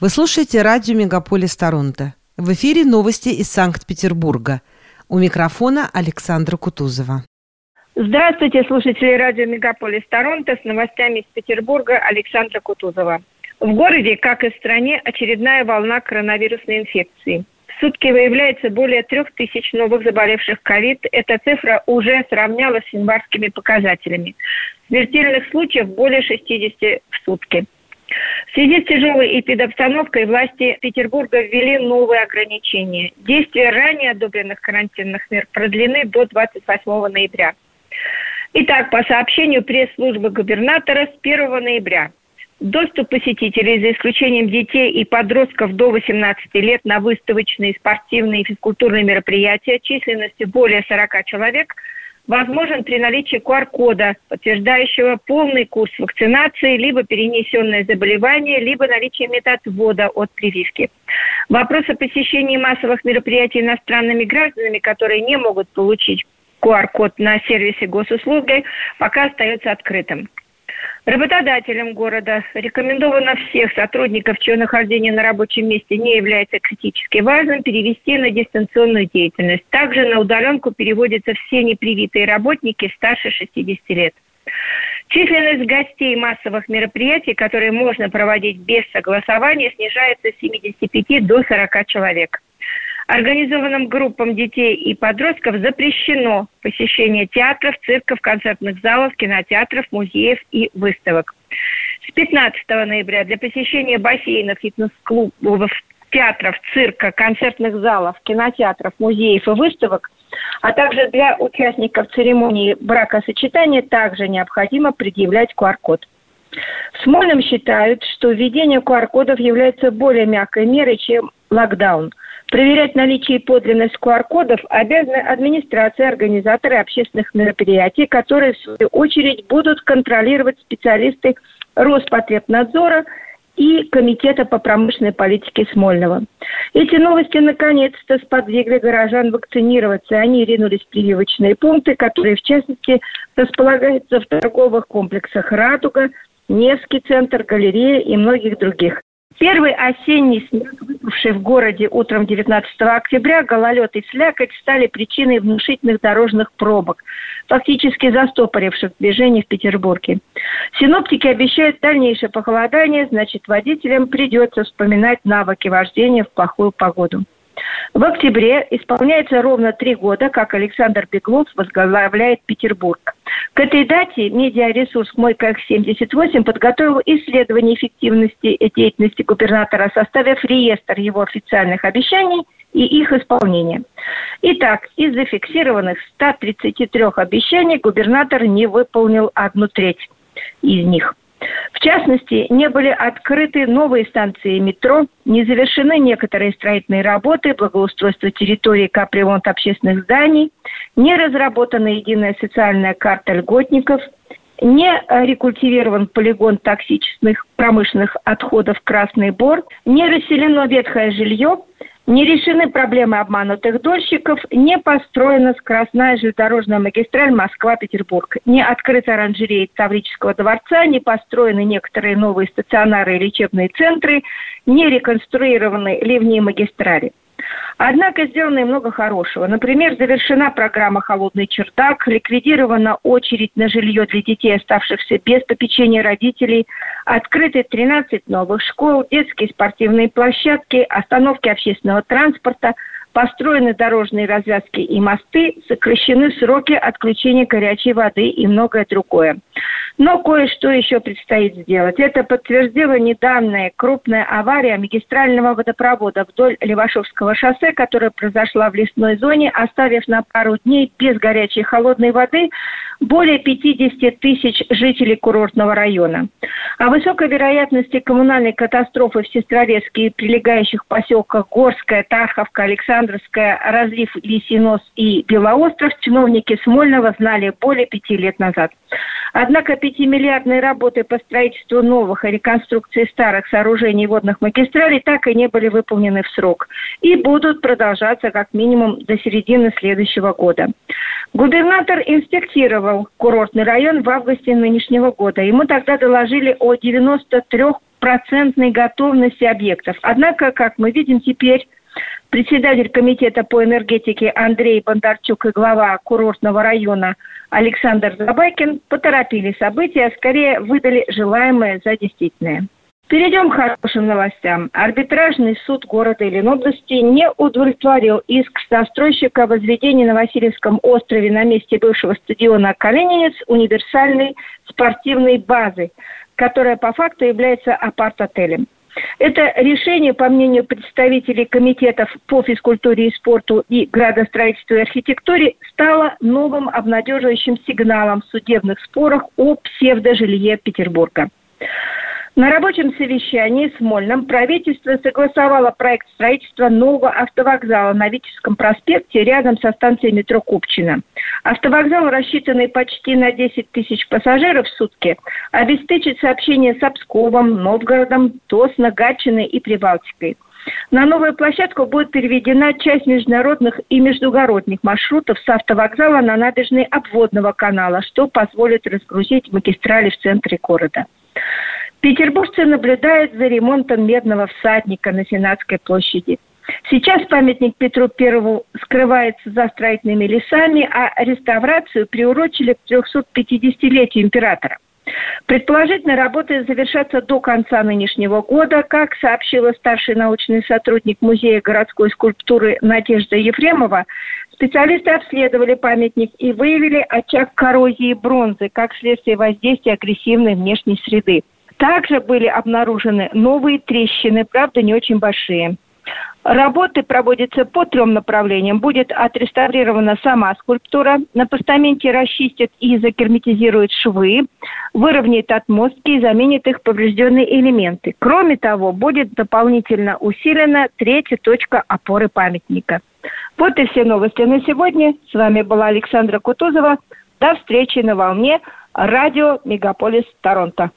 Вы слушаете радио «Мегаполис Торонто». В эфире новости из Санкт-Петербурга. У микрофона Александра Кутузова. Здравствуйте, слушатели радио «Мегаполис Торонто» с новостями из Петербурга Александра Кутузова. В городе, как и в стране, очередная волна коронавирусной инфекции. В сутки выявляется более трех тысяч новых заболевших ковид. Эта цифра уже сравнялась с январскими показателями. Смертельных случаев более 60 в сутки. В связи с тяжелой эпидобстановкой власти Петербурга ввели новые ограничения. Действие ранее одобренных карантинных мер продлены до 28 ноября. Итак, по сообщению пресс-службы губернатора с 1 ноября Доступ посетителей, за исключением детей и подростков до 18 лет, на выставочные, спортивные и физкультурные мероприятия численностью более 40 человек – возможен при наличии QR-кода, подтверждающего полный курс вакцинации, либо перенесенное заболевание, либо наличие методвода от прививки. Вопрос о посещении массовых мероприятий иностранными гражданами, которые не могут получить QR-код на сервисе госуслуги, пока остается открытым. Работодателям города рекомендовано всех сотрудников, чье нахождение на рабочем месте не является критически важным, перевести на дистанционную деятельность. Также на удаленку переводятся все непривитые работники старше 60 лет. Численность гостей массовых мероприятий, которые можно проводить без согласования, снижается с 75 до 40 человек. Организованным группам детей и подростков запрещено посещение театров, цирков, концертных залов, кинотеатров, музеев и выставок. С 15 ноября для посещения бассейнов, фитнес-клубов, театров, цирка, концертных залов, кинотеатров, музеев и выставок, а также для участников церемонии бракосочетания также необходимо предъявлять QR-код. В Смольном считают, что введение QR-кодов является более мягкой мерой, чем локдаун – Проверять наличие и подлинность QR-кодов обязаны администрация, организаторы общественных мероприятий, которые, в свою очередь, будут контролировать специалисты Роспотребнадзора и Комитета по промышленной политике Смольного. Эти новости наконец-то сподвигли горожан вакцинироваться. Они ринулись в прививочные пункты, которые, в частности, располагаются в торговых комплексах «Радуга», Невский центр, галерея и многих других. Первый осенний снег, выпавший в городе утром 19 октября, гололед и слякоть стали причиной внушительных дорожных пробок, фактически застопоривших движение в Петербурге. Синоптики обещают дальнейшее похолодание, значит, водителям придется вспоминать навыки вождения в плохую погоду. В октябре исполняется ровно три года, как Александр Беглов возглавляет Петербург. К этой дате медиаресурс «Мой КХ-78» подготовил исследование эффективности деятельности губернатора, составив реестр его официальных обещаний и их исполнения. Итак, из зафиксированных 133 обещаний губернатор не выполнил одну треть из них. В частности, не были открыты новые станции метро, не завершены некоторые строительные работы, благоустройство территории, капремонт общественных зданий, не разработана единая социальная карта льготников, не рекультивирован полигон токсичных промышленных отходов «Красный Бор», не расселено ветхое жилье, не решены проблемы обманутых дольщиков, не построена скоростная железнодорожная магистраль Москва-Петербург, не открыта оранжерея Таврического дворца, не построены некоторые новые стационары и лечебные центры, не реконструированы ливни и магистрали. Однако сделано и много хорошего. Например, завершена программа «Холодный чердак», ликвидирована очередь на жилье для детей, оставшихся без попечения родителей, открыты 13 новых школ, детские спортивные площадки, остановки общественного транспорта – построены дорожные развязки и мосты, сокращены сроки отключения горячей воды и многое другое. Но кое-что еще предстоит сделать. Это подтвердила недавняя крупная авария магистрального водопровода вдоль Левашовского шоссе, которая произошла в лесной зоне, оставив на пару дней без горячей и холодной воды более 50 тысяч жителей курортного района. О высокой вероятности коммунальной катастрофы в Сестрорецке и прилегающих поселках Горская, Тарховка, Александровская, Разлив, Лисий нос и Белоостров чиновники Смольного знали более пяти лет назад. Однако пятимиллиардные работы по строительству новых и реконструкции старых сооружений водных магистралей так и не были выполнены в срок и будут продолжаться как минимум до середины следующего года. Губернатор инспектировал курортный район в августе нынешнего года. Ему тогда доложили о 93 стопроцентной готовности объектов. Однако, как мы видим теперь, председатель комитета по энергетике Андрей Бондарчук и глава курортного района Александр Забайкин поторопили события, а скорее выдали желаемое за действительное. Перейдем к хорошим новостям. Арбитражный суд города или области не удовлетворил иск застройщика возведения на Васильевском острове на месте бывшего стадиона «Калининец» универсальной спортивной базы, которая по факту является апарт-отелем. Это решение, по мнению представителей комитетов по физкультуре и спорту и градостроительству и архитектуре, стало новым обнадеживающим сигналом в судебных спорах о псевдожилье Петербурга. На рабочем совещании в Смольном правительство согласовало проект строительства нового автовокзала на Витебском проспекте рядом со станцией метро Купчино. Автовокзал, рассчитанный почти на 10 тысяч пассажиров в сутки, обеспечит сообщение с Обсковом, Новгородом, Тосно, Гатчиной и Прибалтикой. На новую площадку будет переведена часть международных и междугородних маршрутов с автовокзала на набережной обводного канала, что позволит разгрузить магистрали в центре города. Петербуржцы наблюдают за ремонтом медного всадника на Сенатской площади. Сейчас памятник Петру Первому скрывается за строительными лесами, а реставрацию приурочили к 350-летию императора. Предположительно, работы завершатся до конца нынешнего года. Как сообщила старший научный сотрудник Музея городской скульптуры Надежда Ефремова, специалисты обследовали памятник и выявили очаг коррозии бронзы как следствие воздействия агрессивной внешней среды. Также были обнаружены новые трещины, правда, не очень большие. Работы проводятся по трем направлениям. Будет отреставрирована сама скульптура, на постаменте расчистят и загерметизируют швы, выровняют отмостки и заменят их поврежденные элементы. Кроме того, будет дополнительно усилена третья точка опоры памятника. Вот и все новости на сегодня. С вами была Александра Кутузова. До встречи на волне радио «Мегаполис Торонто».